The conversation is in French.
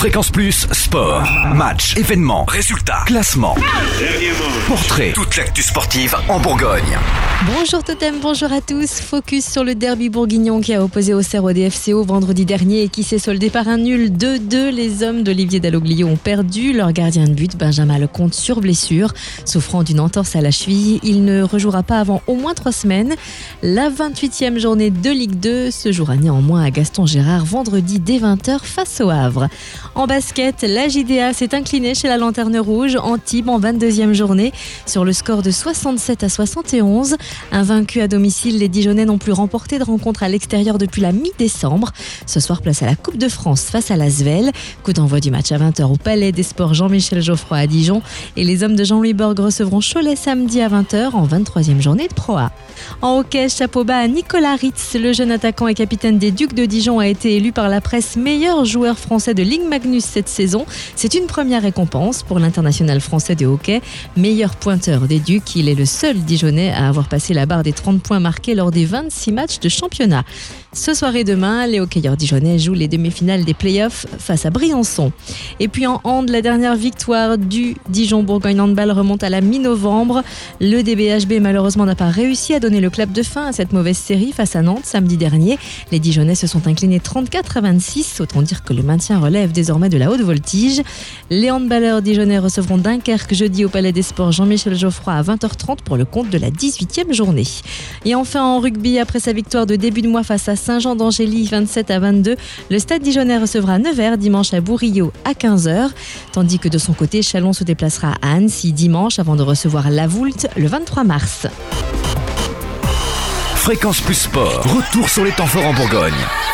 Fréquence Plus, sport, match, événements, résultats, classement, portrait, toute l'actu sportive en Bourgogne. Bonjour Totem, bonjour à tous. Focus sur le derby bourguignon qui a opposé au Cerro DFCO vendredi dernier et qui s'est soldé par un nul 2-2. Les hommes d'Olivier Dalloglio ont perdu leur gardien de but, Benjamin Lecomte, sur blessure. Souffrant d'une entorse à la cheville, il ne rejouera pas avant au moins trois semaines. La 28e journée de Ligue 2 se jouera néanmoins à Gaston Gérard vendredi dès 20h face au Havre. En basket, la JDA s'est inclinée chez la Lanterne Rouge en Tibes en 22e journée sur le score de 67 à 71. Invaincu à domicile, les Dijonais n'ont plus remporté de rencontre à l'extérieur depuis la mi-décembre. Ce soir, place à la Coupe de France face à la Svel. Coup d'envoi du match à 20h au Palais des Sports Jean-Michel Geoffroy à Dijon. Et les hommes de Jean-Louis Borg recevront Cholet samedi à 20h en 23e journée de Pro A. En hockey, chapeau bas à Nicolas Ritz, le jeune attaquant et capitaine des Ducs de Dijon a été élu par la presse meilleur joueur français de Ligue Cette saison. C'est une première récompense pour l'international français de hockey. Meilleur pointeur des Ducs, il est le seul Dijonais à avoir passé la barre des 30 points marqués lors des 26 matchs de championnat. Ce soir et demain, les hockeyeurs dijonnais jouent les demi-finales des playoffs face à Briançon. Et puis en hand, la dernière victoire du Dijon Bourgogne Handball remonte à la mi-novembre. Le DBHB malheureusement n'a pas réussi à donner le clap de fin à cette mauvaise série face à Nantes samedi dernier. Les Dijonnais se sont inclinés 34 à 26, autant dire que le maintien relève désormais de la haute voltige. Les handballeurs dijonnais recevront Dunkerque jeudi au Palais des Sports Jean-Michel Geoffroy à 20h30 pour le compte de la 18e journée. Et enfin en rugby, après sa victoire de début de mois face à Saint-Jean d'Angély 27 à 22, le Stade Dijonais recevra Nevers dimanche à Bourillot à 15h, tandis que de son côté, Chalon se déplacera à Annecy dimanche avant de recevoir La Voulte le 23 mars. Fréquence Plus Sport, retour sur les temps forts en Bourgogne.